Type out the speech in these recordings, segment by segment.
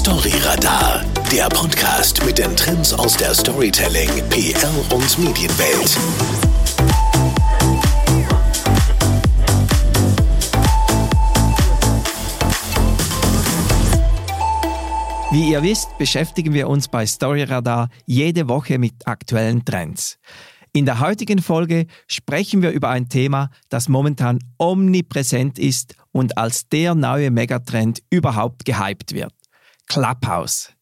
Storyradar, der Podcast mit den Trends aus der Storytelling, PR und Medienwelt. Wie ihr wisst, beschäftigen wir uns bei Storyradar jede Woche mit aktuellen Trends. In der heutigen Folge sprechen wir über ein Thema, das momentan omnipräsent ist und als der neue Megatrend überhaupt gehypt wird. Clubhouse.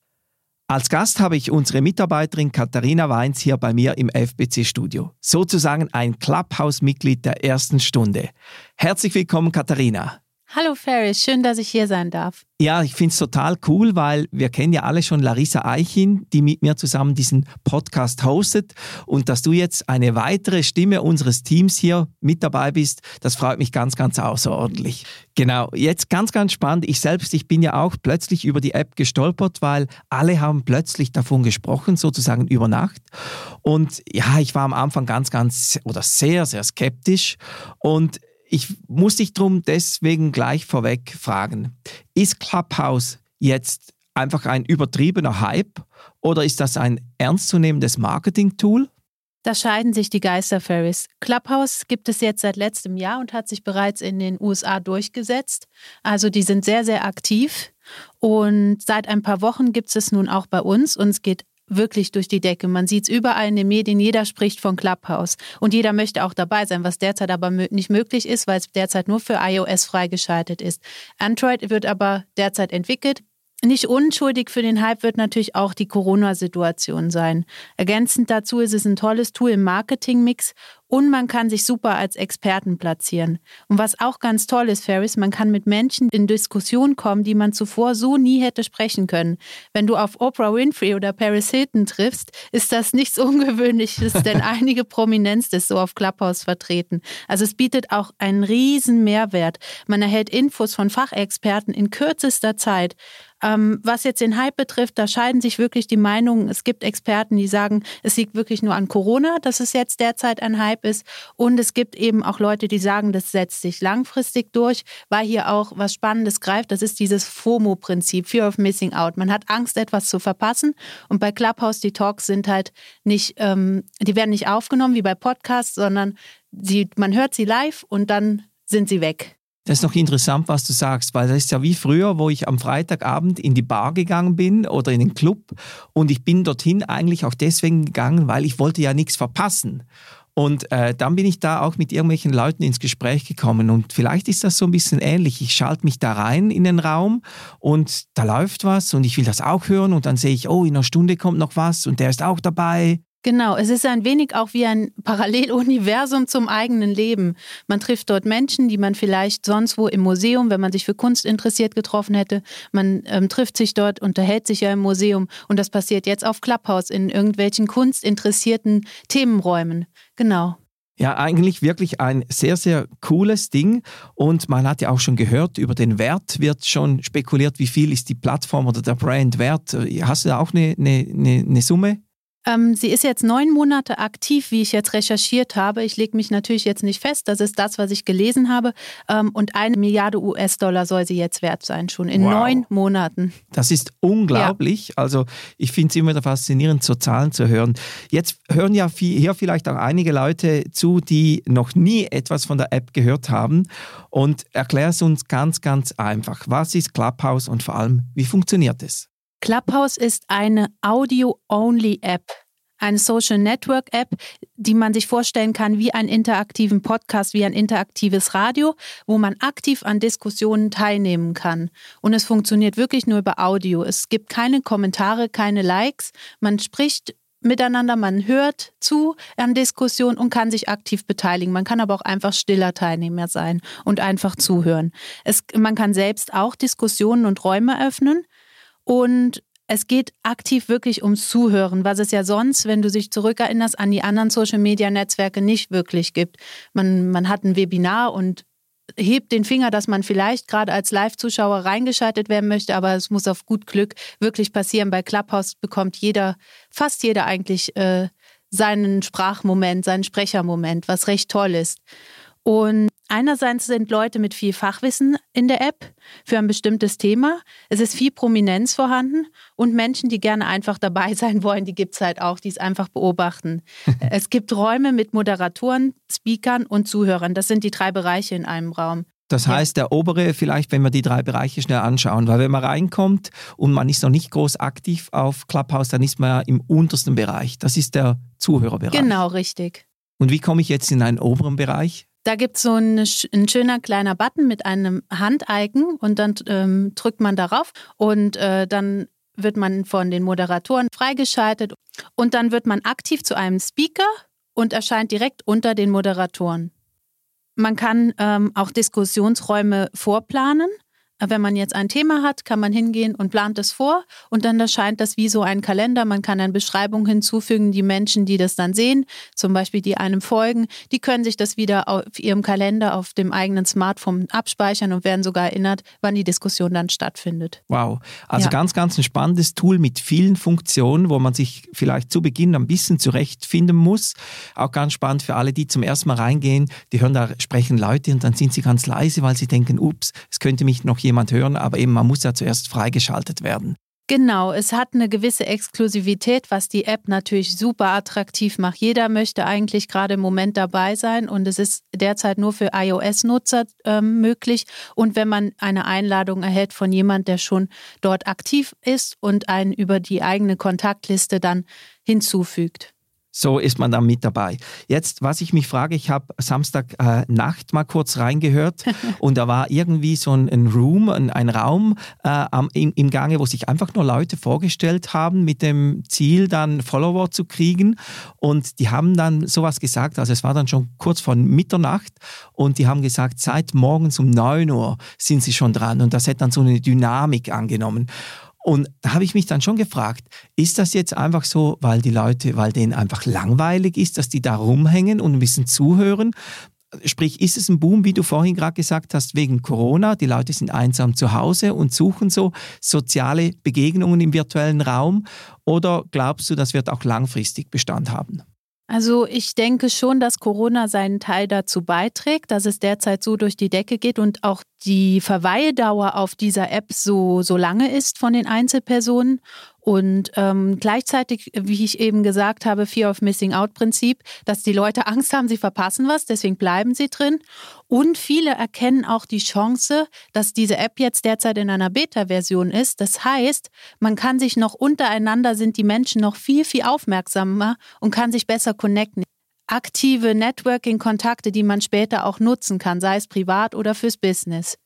Als Gast habe ich unsere Mitarbeiterin Katharina Weins hier bei mir im FBC-Studio. Sozusagen ein Clubhouse-Mitglied der ersten Stunde. Herzlich willkommen, Katharina. Hallo Ferris, schön, dass ich hier sein darf. Ja, ich finde es total cool, weil wir kennen ja alle schon Larissa Eichin, die mit mir zusammen diesen Podcast hostet. Und dass du jetzt eine weitere Stimme unseres Teams hier mit dabei bist, das freut mich ganz, ganz außerordentlich. Genau, jetzt ganz, ganz spannend. Ich selbst, ich bin ja auch plötzlich über die App gestolpert, weil alle haben plötzlich davon gesprochen, sozusagen über Nacht. Und ja, ich war am Anfang ganz, ganz oder sehr, sehr skeptisch. Und ich muss dich drum deswegen gleich vorweg fragen. Ist Clubhouse jetzt einfach ein übertriebener Hype oder ist das ein ernstzunehmendes Marketing-Tool? Da scheiden sich die Geister, Ferris. Clubhouse gibt es jetzt seit letztem Jahr und hat sich bereits in den USA durchgesetzt. Also die sind sehr, sehr aktiv. Und seit ein paar Wochen gibt es es nun auch bei uns und geht wirklich durch die Decke. Man sieht es überall in den Medien, jeder spricht von Clubhouse und jeder möchte auch dabei sein, was derzeit aber nicht möglich ist, weil es derzeit nur für iOS freigeschaltet ist. Android wird aber derzeit entwickelt. Nicht unschuldig für den Hype wird natürlich auch die Corona-Situation sein. Ergänzend dazu ist es ein tolles Tool im Marketing-Mix und man kann sich super als Experten platzieren. Und was auch ganz toll ist, Ferris, man kann mit Menschen in Diskussion kommen, die man zuvor so nie hätte sprechen können. Wenn du auf Oprah Winfrey oder Paris Hilton triffst, ist das nichts Ungewöhnliches, denn einige Prominenz ist so auf Clubhouse vertreten. Also es bietet auch einen riesen Mehrwert. Man erhält Infos von Fachexperten in kürzester Zeit. Ähm, was jetzt den Hype betrifft, da scheiden sich wirklich die Meinungen. Es gibt Experten, die sagen, es liegt wirklich nur an Corona, dass es jetzt derzeit ein Hype ist. Und es gibt eben auch Leute, die sagen, das setzt sich langfristig durch, weil hier auch was Spannendes greift. Das ist dieses FOMO-Prinzip, Fear of Missing Out. Man hat Angst, etwas zu verpassen. Und bei Clubhouse, die Talks sind halt nicht, ähm, die werden nicht aufgenommen wie bei Podcasts, sondern sie, man hört sie live und dann sind sie weg. Das ist noch interessant, was du sagst, weil das ist ja wie früher, wo ich am Freitagabend in die Bar gegangen bin oder in den Club und ich bin dorthin eigentlich auch deswegen gegangen, weil ich wollte ja nichts verpassen. Und äh, dann bin ich da auch mit irgendwelchen Leuten ins Gespräch gekommen. Und vielleicht ist das so ein bisschen ähnlich. Ich schalte mich da rein in den Raum und da läuft was und ich will das auch hören. Und dann sehe ich, oh, in einer Stunde kommt noch was und der ist auch dabei. Genau, es ist ein wenig auch wie ein Paralleluniversum zum eigenen Leben. Man trifft dort Menschen, die man vielleicht sonst wo im Museum, wenn man sich für Kunst interessiert, getroffen hätte. Man ähm, trifft sich dort, unterhält sich ja im Museum und das passiert jetzt auf Clubhouse in irgendwelchen kunstinteressierten Themenräumen. Genau. Ja, eigentlich wirklich ein sehr, sehr cooles Ding. Und man hat ja auch schon gehört, über den Wert wird schon spekuliert, wie viel ist die Plattform oder der Brand wert. Hast du da auch eine, eine, eine Summe? Ähm, sie ist jetzt neun Monate aktiv, wie ich jetzt recherchiert habe. Ich lege mich natürlich jetzt nicht fest, das ist das, was ich gelesen habe. Ähm, und eine Milliarde US-Dollar soll sie jetzt wert sein, schon in wow. neun Monaten. Das ist unglaublich. Ja. Also ich finde es immer wieder faszinierend, so Zahlen zu hören. Jetzt hören ja hier vielleicht auch einige Leute zu, die noch nie etwas von der App gehört haben. Und erklär es uns ganz, ganz einfach. Was ist Clubhouse und vor allem, wie funktioniert es? Clubhouse ist eine Audio-Only-App, eine Social Network-App, die man sich vorstellen kann wie einen interaktiven Podcast, wie ein interaktives Radio, wo man aktiv an Diskussionen teilnehmen kann. Und es funktioniert wirklich nur über Audio. Es gibt keine Kommentare, keine Likes. Man spricht miteinander, man hört zu an Diskussionen und kann sich aktiv beteiligen. Man kann aber auch einfach stiller Teilnehmer sein und einfach zuhören. Es, man kann selbst auch Diskussionen und Räume öffnen. Und es geht aktiv wirklich ums Zuhören, was es ja sonst, wenn du dich zurückerinnerst, an die anderen Social-Media-Netzwerke nicht wirklich gibt. Man, man hat ein Webinar und hebt den Finger, dass man vielleicht gerade als Live-Zuschauer reingeschaltet werden möchte, aber es muss auf gut Glück wirklich passieren. Bei Clubhouse bekommt jeder, fast jeder eigentlich äh, seinen Sprachmoment, seinen Sprechermoment, was recht toll ist. Und Einerseits sind Leute mit viel Fachwissen in der App für ein bestimmtes Thema. Es ist viel Prominenz vorhanden und Menschen, die gerne einfach dabei sein wollen, die gibt es halt auch, die es einfach beobachten. es gibt Räume mit Moderatoren, Speakern und Zuhörern. Das sind die drei Bereiche in einem Raum. Das heißt, der obere vielleicht, wenn wir die drei Bereiche schnell anschauen, weil wenn man reinkommt und man ist noch nicht groß aktiv auf Clubhouse, dann ist man ja im untersten Bereich. Das ist der Zuhörerbereich. Genau, richtig. Und wie komme ich jetzt in einen oberen Bereich? Da gibt es so ein, ein, schöner kleiner Button mit einem Handeigen und dann ähm, drückt man darauf und äh, dann wird man von den Moderatoren freigeschaltet und dann wird man aktiv zu einem Speaker und erscheint direkt unter den Moderatoren. Man kann ähm, auch Diskussionsräume vorplanen. Wenn man jetzt ein Thema hat, kann man hingehen und plant es vor und dann erscheint das wie so ein Kalender. Man kann eine Beschreibung hinzufügen. Die Menschen, die das dann sehen, zum Beispiel die einem folgen, die können sich das wieder auf ihrem Kalender auf dem eigenen Smartphone abspeichern und werden sogar erinnert, wann die Diskussion dann stattfindet. Wow, also ja. ganz, ganz ein spannendes Tool mit vielen Funktionen, wo man sich vielleicht zu Beginn ein bisschen zurechtfinden muss. Auch ganz spannend für alle, die zum ersten Mal reingehen, die hören da sprechen Leute und dann sind sie ganz leise, weil sie denken, ups, es könnte mich noch jemand hören, aber eben man muss ja zuerst freigeschaltet werden. Genau, es hat eine gewisse Exklusivität, was die App natürlich super attraktiv macht. Jeder möchte eigentlich gerade im Moment dabei sein und es ist derzeit nur für iOS-Nutzer äh, möglich. Und wenn man eine Einladung erhält von jemand, der schon dort aktiv ist und einen über die eigene Kontaktliste dann hinzufügt. So ist man dann mit dabei. Jetzt, was ich mich frage, ich habe Samstag äh, Nacht mal kurz reingehört und da war irgendwie so ein, ein Room, ein, ein Raum äh, am, im, im, Gange, wo sich einfach nur Leute vorgestellt haben mit dem Ziel, dann Follower zu kriegen. Und die haben dann sowas gesagt, also es war dann schon kurz vor Mitternacht und die haben gesagt, seit morgens um 9 Uhr sind sie schon dran und das hat dann so eine Dynamik angenommen. Und da habe ich mich dann schon gefragt, ist das jetzt einfach so, weil die Leute, weil denen einfach langweilig ist, dass die da rumhängen und ein bisschen zuhören? Sprich, ist es ein Boom, wie du vorhin gerade gesagt hast, wegen Corona? Die Leute sind einsam zu Hause und suchen so soziale Begegnungen im virtuellen Raum? Oder glaubst du, das wird auch langfristig Bestand haben? Also ich denke schon, dass Corona seinen Teil dazu beiträgt, dass es derzeit so durch die Decke geht und auch die Verweildauer auf dieser App so, so lange ist von den Einzelpersonen. Und ähm, gleichzeitig, wie ich eben gesagt habe, Fear of Missing Out Prinzip, dass die Leute Angst haben, sie verpassen was, deswegen bleiben sie drin. Und viele erkennen auch die Chance, dass diese App jetzt derzeit in einer Beta-Version ist. Das heißt, man kann sich noch untereinander, sind die Menschen noch viel, viel aufmerksamer und kann sich besser connecten aktive Networking-Kontakte, die man später auch nutzen kann, sei es privat oder fürs Business.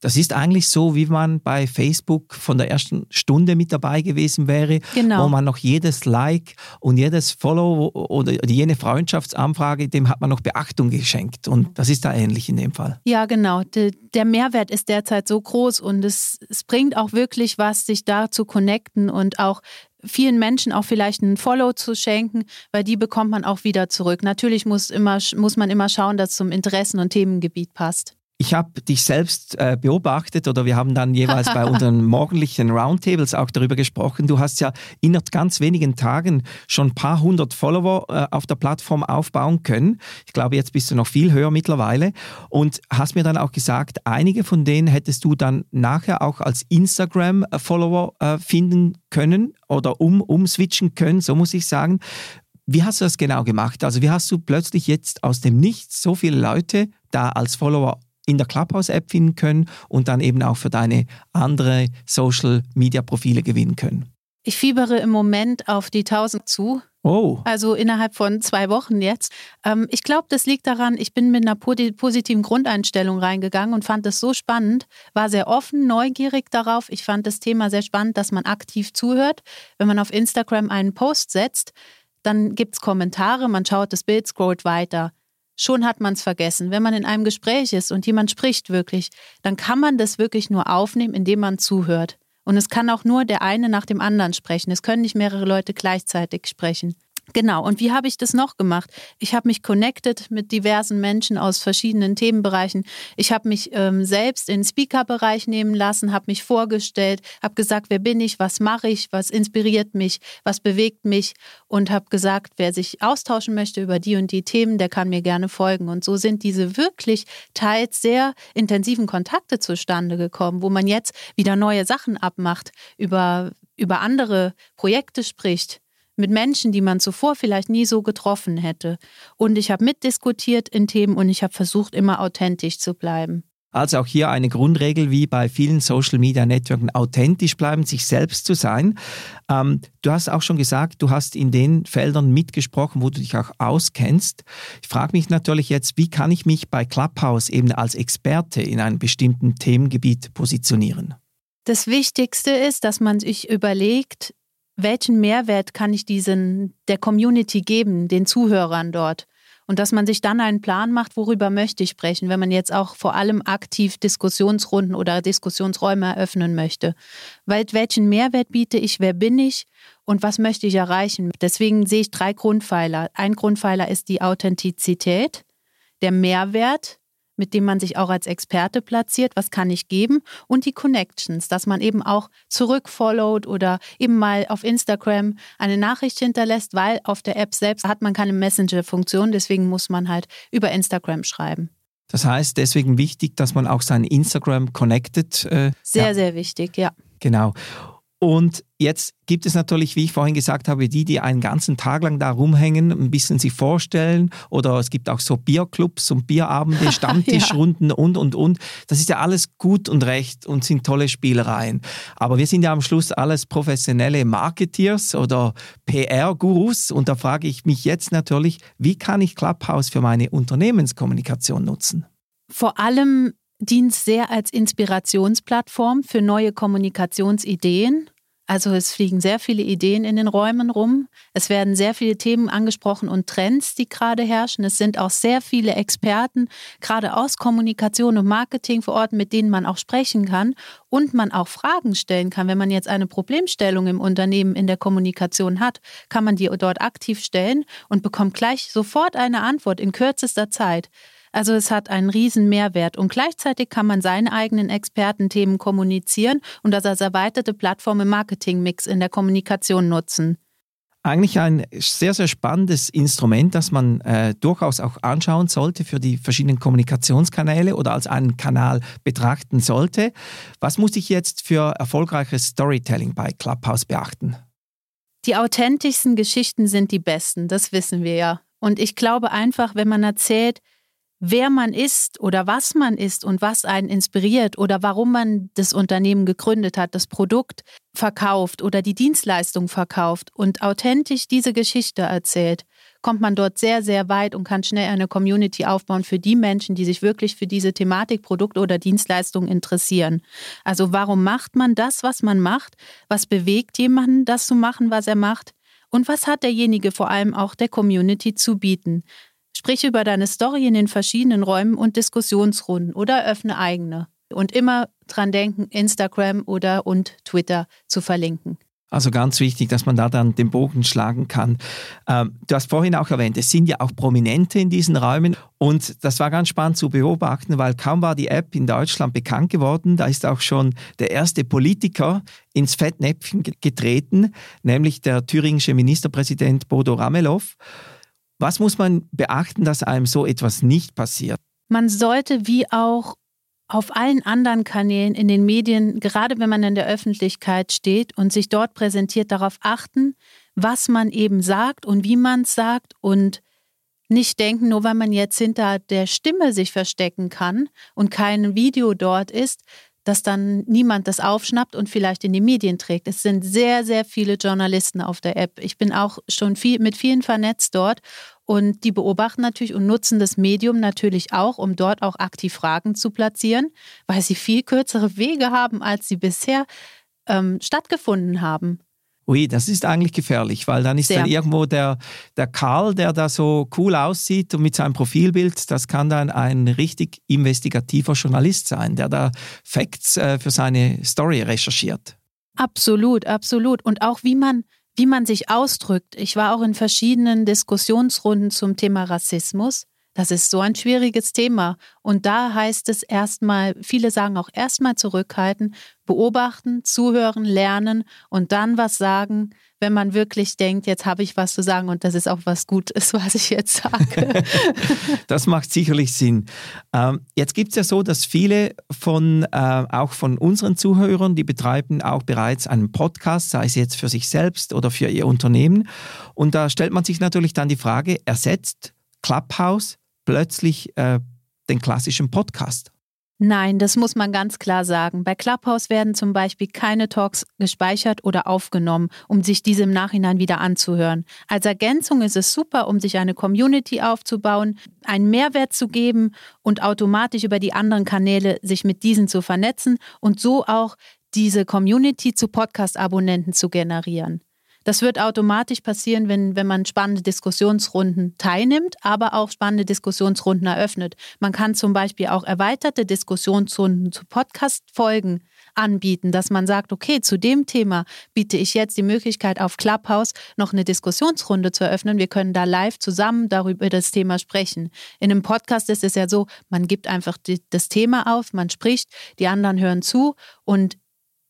Das ist eigentlich so, wie man bei Facebook von der ersten Stunde mit dabei gewesen wäre, genau. wo man noch jedes Like und jedes Follow oder jene Freundschaftsanfrage, dem hat man noch Beachtung geschenkt. Und das ist da ähnlich in dem Fall. Ja, genau. Der Mehrwert ist derzeit so groß und es, es bringt auch wirklich was, sich da zu connecten und auch vielen Menschen auch vielleicht einen Follow zu schenken, weil die bekommt man auch wieder zurück. Natürlich muss, immer, muss man immer schauen, dass es zum Interessen- und Themengebiet passt. Ich habe dich selbst äh, beobachtet oder wir haben dann jeweils bei unseren morgendlichen Roundtables auch darüber gesprochen. Du hast ja innerhalb ganz wenigen Tagen schon ein paar hundert Follower äh, auf der Plattform aufbauen können. Ich glaube, jetzt bist du noch viel höher mittlerweile und hast mir dann auch gesagt, einige von denen hättest du dann nachher auch als Instagram-Follower äh, finden können oder um, umswitchen können, so muss ich sagen. Wie hast du das genau gemacht? Also wie hast du plötzlich jetzt aus dem Nichts so viele Leute da als Follower in der Clubhouse-App finden können und dann eben auch für deine andere Social-Media-Profile gewinnen können. Ich fiebere im Moment auf die 1000 zu. Oh. Also innerhalb von zwei Wochen jetzt. Ähm, ich glaube, das liegt daran, ich bin mit einer positiven Grundeinstellung reingegangen und fand es so spannend, war sehr offen, neugierig darauf. Ich fand das Thema sehr spannend, dass man aktiv zuhört. Wenn man auf Instagram einen Post setzt, dann gibt es Kommentare, man schaut das Bild, scrollt weiter schon hat man es vergessen. Wenn man in einem Gespräch ist und jemand spricht wirklich, dann kann man das wirklich nur aufnehmen, indem man zuhört. Und es kann auch nur der eine nach dem anderen sprechen. Es können nicht mehrere Leute gleichzeitig sprechen. Genau, und wie habe ich das noch gemacht? Ich habe mich connected mit diversen Menschen aus verschiedenen Themenbereichen. Ich habe mich ähm, selbst in den Speaker-Bereich nehmen lassen, habe mich vorgestellt, habe gesagt, wer bin ich, was mache ich, was inspiriert mich, was bewegt mich und habe gesagt, wer sich austauschen möchte über die und die Themen, der kann mir gerne folgen. Und so sind diese wirklich teils sehr intensiven Kontakte zustande gekommen, wo man jetzt wieder neue Sachen abmacht, über, über andere Projekte spricht mit Menschen, die man zuvor vielleicht nie so getroffen hätte. Und ich habe mitdiskutiert in Themen und ich habe versucht, immer authentisch zu bleiben. Also auch hier eine Grundregel wie bei vielen Social Media Networks, authentisch bleiben, sich selbst zu sein. Ähm, du hast auch schon gesagt, du hast in den Feldern mitgesprochen, wo du dich auch auskennst. Ich frage mich natürlich jetzt, wie kann ich mich bei Clubhouse eben als Experte in einem bestimmten Themengebiet positionieren? Das Wichtigste ist, dass man sich überlegt, welchen Mehrwert kann ich diesen der Community geben, den Zuhörern dort? Und dass man sich dann einen Plan macht, worüber möchte ich sprechen, wenn man jetzt auch vor allem aktiv Diskussionsrunden oder Diskussionsräume eröffnen möchte. Weil welchen Mehrwert biete ich, wer bin ich und was möchte ich erreichen? Deswegen sehe ich drei Grundpfeiler. Ein Grundpfeiler ist die Authentizität, der Mehrwert, mit dem man sich auch als Experte platziert, was kann ich geben und die Connections, dass man eben auch zurückfollowt oder eben mal auf Instagram eine Nachricht hinterlässt, weil auf der App selbst hat man keine Messenger-Funktion, deswegen muss man halt über Instagram schreiben. Das heißt, deswegen wichtig, dass man auch sein Instagram connected. Äh, sehr, ja. sehr wichtig, ja. Genau. Und jetzt gibt es natürlich, wie ich vorhin gesagt habe, die, die einen ganzen Tag lang da rumhängen, ein bisschen sich vorstellen. Oder es gibt auch so Bierclubs und Bierabende, Stammtischrunden ja. und, und, und. Das ist ja alles gut und recht und sind tolle Spielereien. Aber wir sind ja am Schluss alles professionelle Marketeers oder PR-Gurus. Und da frage ich mich jetzt natürlich, wie kann ich Clubhouse für meine Unternehmenskommunikation nutzen? Vor allem dient sehr als Inspirationsplattform für neue Kommunikationsideen. Also es fliegen sehr viele Ideen in den Räumen rum. Es werden sehr viele Themen angesprochen und Trends, die gerade herrschen. Es sind auch sehr viele Experten, gerade aus Kommunikation und Marketing vor Ort, mit denen man auch sprechen kann und man auch Fragen stellen kann. Wenn man jetzt eine Problemstellung im Unternehmen in der Kommunikation hat, kann man die dort aktiv stellen und bekommt gleich sofort eine Antwort in kürzester Zeit. Also es hat einen riesen Mehrwert und gleichzeitig kann man seine eigenen Expertenthemen kommunizieren und das als erweiterte Plattform im Marketingmix in der Kommunikation nutzen. Eigentlich ein sehr, sehr spannendes Instrument, das man äh, durchaus auch anschauen sollte für die verschiedenen Kommunikationskanäle oder als einen Kanal betrachten sollte. Was muss ich jetzt für erfolgreiches Storytelling bei Clubhouse beachten? Die authentischsten Geschichten sind die besten, das wissen wir ja. Und ich glaube einfach, wenn man erzählt, wer man ist oder was man ist und was einen inspiriert oder warum man das Unternehmen gegründet hat, das Produkt verkauft oder die Dienstleistung verkauft und authentisch diese Geschichte erzählt, kommt man dort sehr, sehr weit und kann schnell eine Community aufbauen für die Menschen, die sich wirklich für diese Thematik, Produkt oder Dienstleistung interessieren. Also warum macht man das, was man macht? Was bewegt jemanden, das zu machen, was er macht? Und was hat derjenige vor allem auch der Community zu bieten? Sprich über deine Story in den verschiedenen Räumen und Diskussionsrunden oder öffne eigene. Und immer dran denken, Instagram oder und Twitter zu verlinken. Also ganz wichtig, dass man da dann den Bogen schlagen kann. Ähm, du hast vorhin auch erwähnt, es sind ja auch Prominente in diesen Räumen und das war ganz spannend zu beobachten, weil kaum war die App in Deutschland bekannt geworden, da ist auch schon der erste Politiker ins Fettnäpfchen getreten, nämlich der thüringische Ministerpräsident Bodo Ramelow. Was muss man beachten, dass einem so etwas nicht passiert? Man sollte wie auch auf allen anderen Kanälen in den Medien, gerade wenn man in der Öffentlichkeit steht und sich dort präsentiert, darauf achten, was man eben sagt und wie man es sagt und nicht denken, nur weil man jetzt hinter der Stimme sich verstecken kann und kein Video dort ist, dass dann niemand das aufschnappt und vielleicht in die Medien trägt. Es sind sehr, sehr viele Journalisten auf der App. Ich bin auch schon viel, mit vielen vernetzt dort und die beobachten natürlich und nutzen das Medium natürlich auch, um dort auch aktiv Fragen zu platzieren, weil sie viel kürzere Wege haben, als sie bisher ähm, stattgefunden haben. Ui, das ist eigentlich gefährlich, weil dann ist Sehr. dann irgendwo der, der Karl, der da so cool aussieht und mit seinem Profilbild, das kann dann ein richtig investigativer Journalist sein, der da Facts äh, für seine Story recherchiert. Absolut, absolut. Und auch wie man wie man sich ausdrückt. Ich war auch in verschiedenen Diskussionsrunden zum Thema Rassismus. Das ist so ein schwieriges Thema. Und da heißt es erstmal, viele sagen auch erstmal zurückhalten, beobachten, zuhören, lernen und dann was sagen, wenn man wirklich denkt, jetzt habe ich was zu sagen und das ist auch was Gutes, was ich jetzt sage. das macht sicherlich Sinn. Ähm, jetzt gibt es ja so, dass viele von, äh, auch von unseren Zuhörern, die betreiben auch bereits einen Podcast, sei es jetzt für sich selbst oder für ihr Unternehmen. Und da stellt man sich natürlich dann die Frage, ersetzt Clubhouse plötzlich äh, den klassischen Podcast? Nein, das muss man ganz klar sagen. Bei Clubhouse werden zum Beispiel keine Talks gespeichert oder aufgenommen, um sich diese im Nachhinein wieder anzuhören. Als Ergänzung ist es super, um sich eine Community aufzubauen, einen Mehrwert zu geben und automatisch über die anderen Kanäle sich mit diesen zu vernetzen und so auch diese Community zu Podcast-Abonnenten zu generieren. Das wird automatisch passieren, wenn, wenn man spannende Diskussionsrunden teilnimmt, aber auch spannende Diskussionsrunden eröffnet. Man kann zum Beispiel auch erweiterte Diskussionsrunden zu Podcast-Folgen anbieten, dass man sagt, okay, zu dem Thema biete ich jetzt die Möglichkeit auf Clubhouse noch eine Diskussionsrunde zu eröffnen. Wir können da live zusammen darüber das Thema sprechen. In einem Podcast ist es ja so, man gibt einfach die, das Thema auf, man spricht, die anderen hören zu und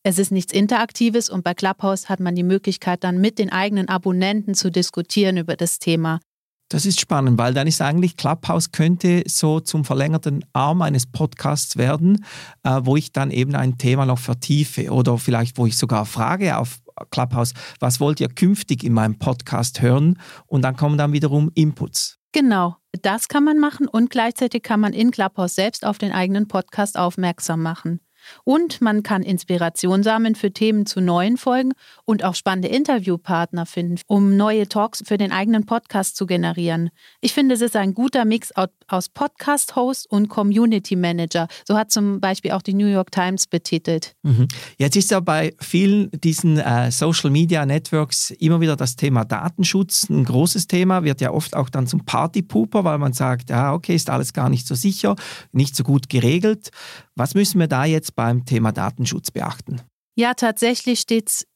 es ist nichts Interaktives und bei Clubhouse hat man die Möglichkeit, dann mit den eigenen Abonnenten zu diskutieren über das Thema. Das ist spannend, weil dann ist eigentlich Clubhouse könnte so zum verlängerten Arm eines Podcasts werden, äh, wo ich dann eben ein Thema noch vertiefe oder vielleicht wo ich sogar frage auf Clubhouse, was wollt ihr künftig in meinem Podcast hören? Und dann kommen dann wiederum Inputs. Genau, das kann man machen und gleichzeitig kann man in Clubhouse selbst auf den eigenen Podcast aufmerksam machen. Und man kann Inspiration sammeln für Themen zu neuen Folgen und auch spannende Interviewpartner finden, um neue Talks für den eigenen Podcast zu generieren. Ich finde, es ist ein guter Mix aus Podcast-Host und Community Manager. So hat zum Beispiel auch die New York Times betitelt. Mhm. Jetzt ist ja bei vielen diesen äh, Social Media Networks immer wieder das Thema Datenschutz ein großes Thema, wird ja oft auch dann zum Partypooper, weil man sagt, ja, okay, ist alles gar nicht so sicher, nicht so gut geregelt. Was müssen wir da jetzt beim Thema Datenschutz beachten? Ja, tatsächlich steht es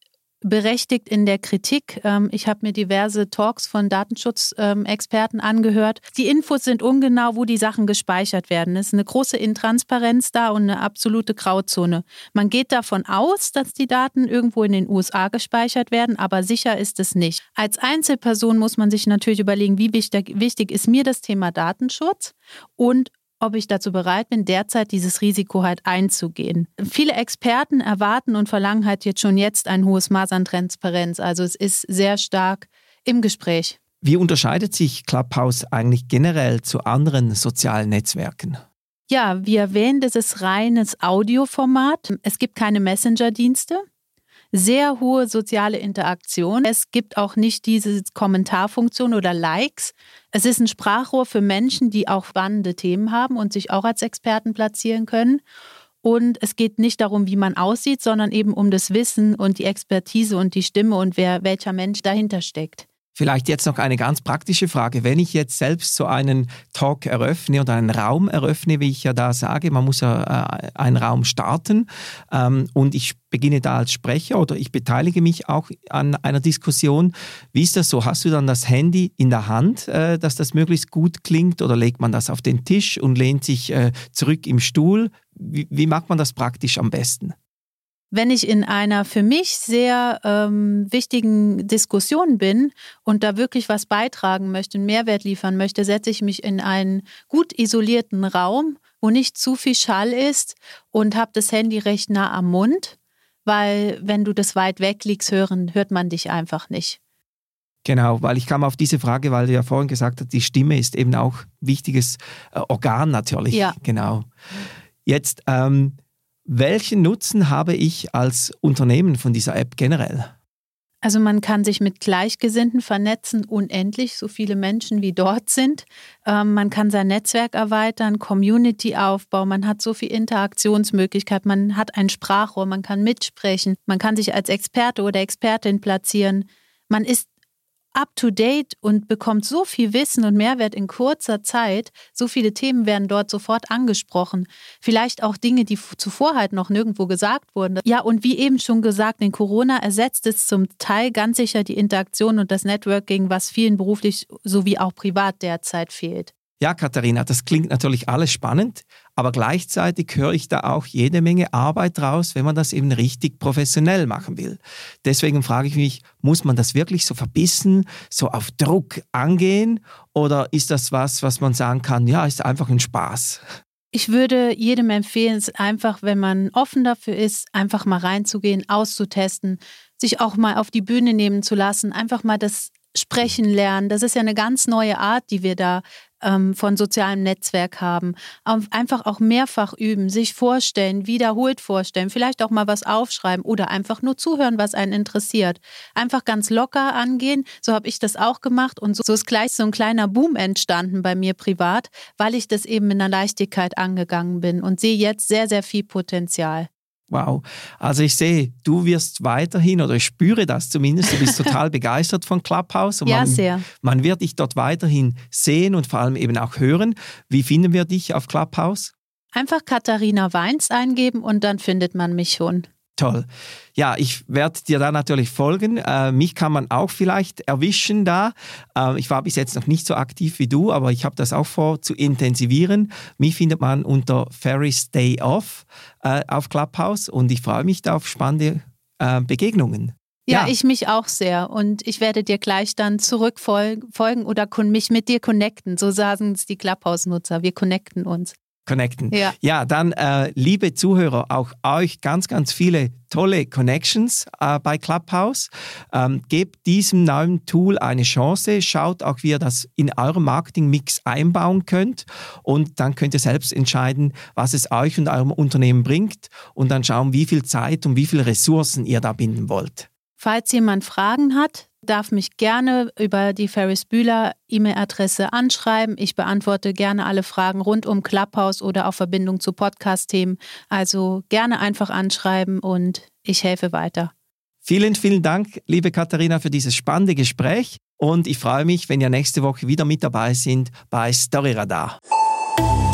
berechtigt in der Kritik. Ähm, ich habe mir diverse Talks von Datenschutzexperten angehört. Die Infos sind ungenau, wo die Sachen gespeichert werden. Es ist eine große Intransparenz da und eine absolute Grauzone. Man geht davon aus, dass die Daten irgendwo in den USA gespeichert werden, aber sicher ist es nicht. Als Einzelperson muss man sich natürlich überlegen, wie wichtig ist mir das Thema Datenschutz und ob ich dazu bereit bin, derzeit dieses Risiko halt einzugehen. Viele Experten erwarten und verlangen halt jetzt schon jetzt ein hohes Maß an Transparenz. Also es ist sehr stark im Gespräch. Wie unterscheidet sich Clubhouse eigentlich generell zu anderen sozialen Netzwerken? Ja, wie erwähnt, es ist reines Audioformat. Es gibt keine Messenger-Dienste sehr hohe soziale Interaktion. Es gibt auch nicht diese Kommentarfunktion oder Likes. Es ist ein Sprachrohr für Menschen, die auch spannende Themen haben und sich auch als Experten platzieren können. Und es geht nicht darum, wie man aussieht, sondern eben um das Wissen und die Expertise und die Stimme und wer welcher Mensch dahinter steckt. Vielleicht jetzt noch eine ganz praktische Frage. Wenn ich jetzt selbst so einen Talk eröffne oder einen Raum eröffne, wie ich ja da sage, man muss ja äh, einen Raum starten ähm, und ich beginne da als Sprecher oder ich beteilige mich auch an einer Diskussion. Wie ist das so? Hast du dann das Handy in der Hand, äh, dass das möglichst gut klingt oder legt man das auf den Tisch und lehnt sich äh, zurück im Stuhl? Wie, wie macht man das praktisch am besten? Wenn ich in einer für mich sehr ähm, wichtigen Diskussion bin und da wirklich was beitragen möchte, einen Mehrwert liefern möchte, setze ich mich in einen gut isolierten Raum, wo nicht zu viel Schall ist und habe das Handy recht nah am Mund, weil wenn du das weit weg liegst, hören, hört man dich einfach nicht. Genau, weil ich kam auf diese Frage, weil du ja vorhin gesagt hast, die Stimme ist eben auch ein wichtiges äh, Organ natürlich. Ja. Genau. Jetzt ähm, welchen Nutzen habe ich als Unternehmen von dieser App generell? Also man kann sich mit Gleichgesinnten vernetzen, unendlich, so viele Menschen wie dort sind. Ähm, man kann sein Netzwerk erweitern, Community-Aufbau, man hat so viel Interaktionsmöglichkeit, man hat ein Sprachrohr, man kann mitsprechen, man kann sich als Experte oder Expertin platzieren. Man ist up-to-date und bekommt so viel Wissen und Mehrwert in kurzer Zeit. So viele Themen werden dort sofort angesprochen. Vielleicht auch Dinge, die zuvor halt noch nirgendwo gesagt wurden. Ja, und wie eben schon gesagt, in Corona ersetzt es zum Teil ganz sicher die Interaktion und das Networking, was vielen beruflich sowie auch privat derzeit fehlt. Ja, Katharina, das klingt natürlich alles spannend, aber gleichzeitig höre ich da auch jede Menge Arbeit raus, wenn man das eben richtig professionell machen will. Deswegen frage ich mich, muss man das wirklich so verbissen, so auf Druck angehen oder ist das was, was man sagen kann, ja, ist einfach ein Spaß? Ich würde jedem empfehlen, es einfach, wenn man offen dafür ist, einfach mal reinzugehen, auszutesten, sich auch mal auf die Bühne nehmen zu lassen, einfach mal das Sprechen lernen. Das ist ja eine ganz neue Art, die wir da ähm, von sozialem Netzwerk haben. Einfach auch mehrfach üben, sich vorstellen, wiederholt vorstellen, vielleicht auch mal was aufschreiben oder einfach nur zuhören, was einen interessiert. Einfach ganz locker angehen. So habe ich das auch gemacht und so ist gleich so ein kleiner Boom entstanden bei mir privat, weil ich das eben in einer Leichtigkeit angegangen bin und sehe jetzt sehr, sehr viel Potenzial. Wow. Also ich sehe, du wirst weiterhin, oder ich spüre das zumindest, du bist total begeistert von Clubhouse. Und ja, man, sehr. Man wird dich dort weiterhin sehen und vor allem eben auch hören. Wie finden wir dich auf Clubhouse? Einfach Katharina Weins eingeben und dann findet man mich schon. Toll. Ja, ich werde dir da natürlich folgen. Äh, mich kann man auch vielleicht erwischen da. Äh, ich war bis jetzt noch nicht so aktiv wie du, aber ich habe das auch vor zu intensivieren. Mich findet man unter Ferris Day Off äh, auf Clubhouse und ich freue mich da auf spannende äh, Begegnungen. Ja, ja, ich mich auch sehr. Und ich werde dir gleich dann zurückfolgen oder mich mit dir connecten. So sagen es die Clubhouse-Nutzer. Wir connecten uns connecten. Ja, ja dann, äh, liebe Zuhörer, auch euch ganz, ganz viele tolle Connections äh, bei Clubhouse. Ähm, gebt diesem neuen Tool eine Chance. Schaut auch, wie ihr das in eurem Marketingmix einbauen könnt. Und dann könnt ihr selbst entscheiden, was es euch und eurem Unternehmen bringt. Und dann schauen, wie viel Zeit und wie viele Ressourcen ihr da binden wollt. Falls jemand Fragen hat, darf mich gerne über die Ferris Bühler E-Mail-Adresse anschreiben. Ich beantworte gerne alle Fragen rund um Clubhouse oder auch Verbindung zu Podcast-Themen. Also gerne einfach anschreiben und ich helfe weiter. Vielen, vielen Dank, liebe Katharina, für dieses spannende Gespräch. Und ich freue mich, wenn ihr nächste Woche wieder mit dabei sind bei Storyradar. Radar.